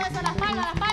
eso, eso, las palmas, las palmas.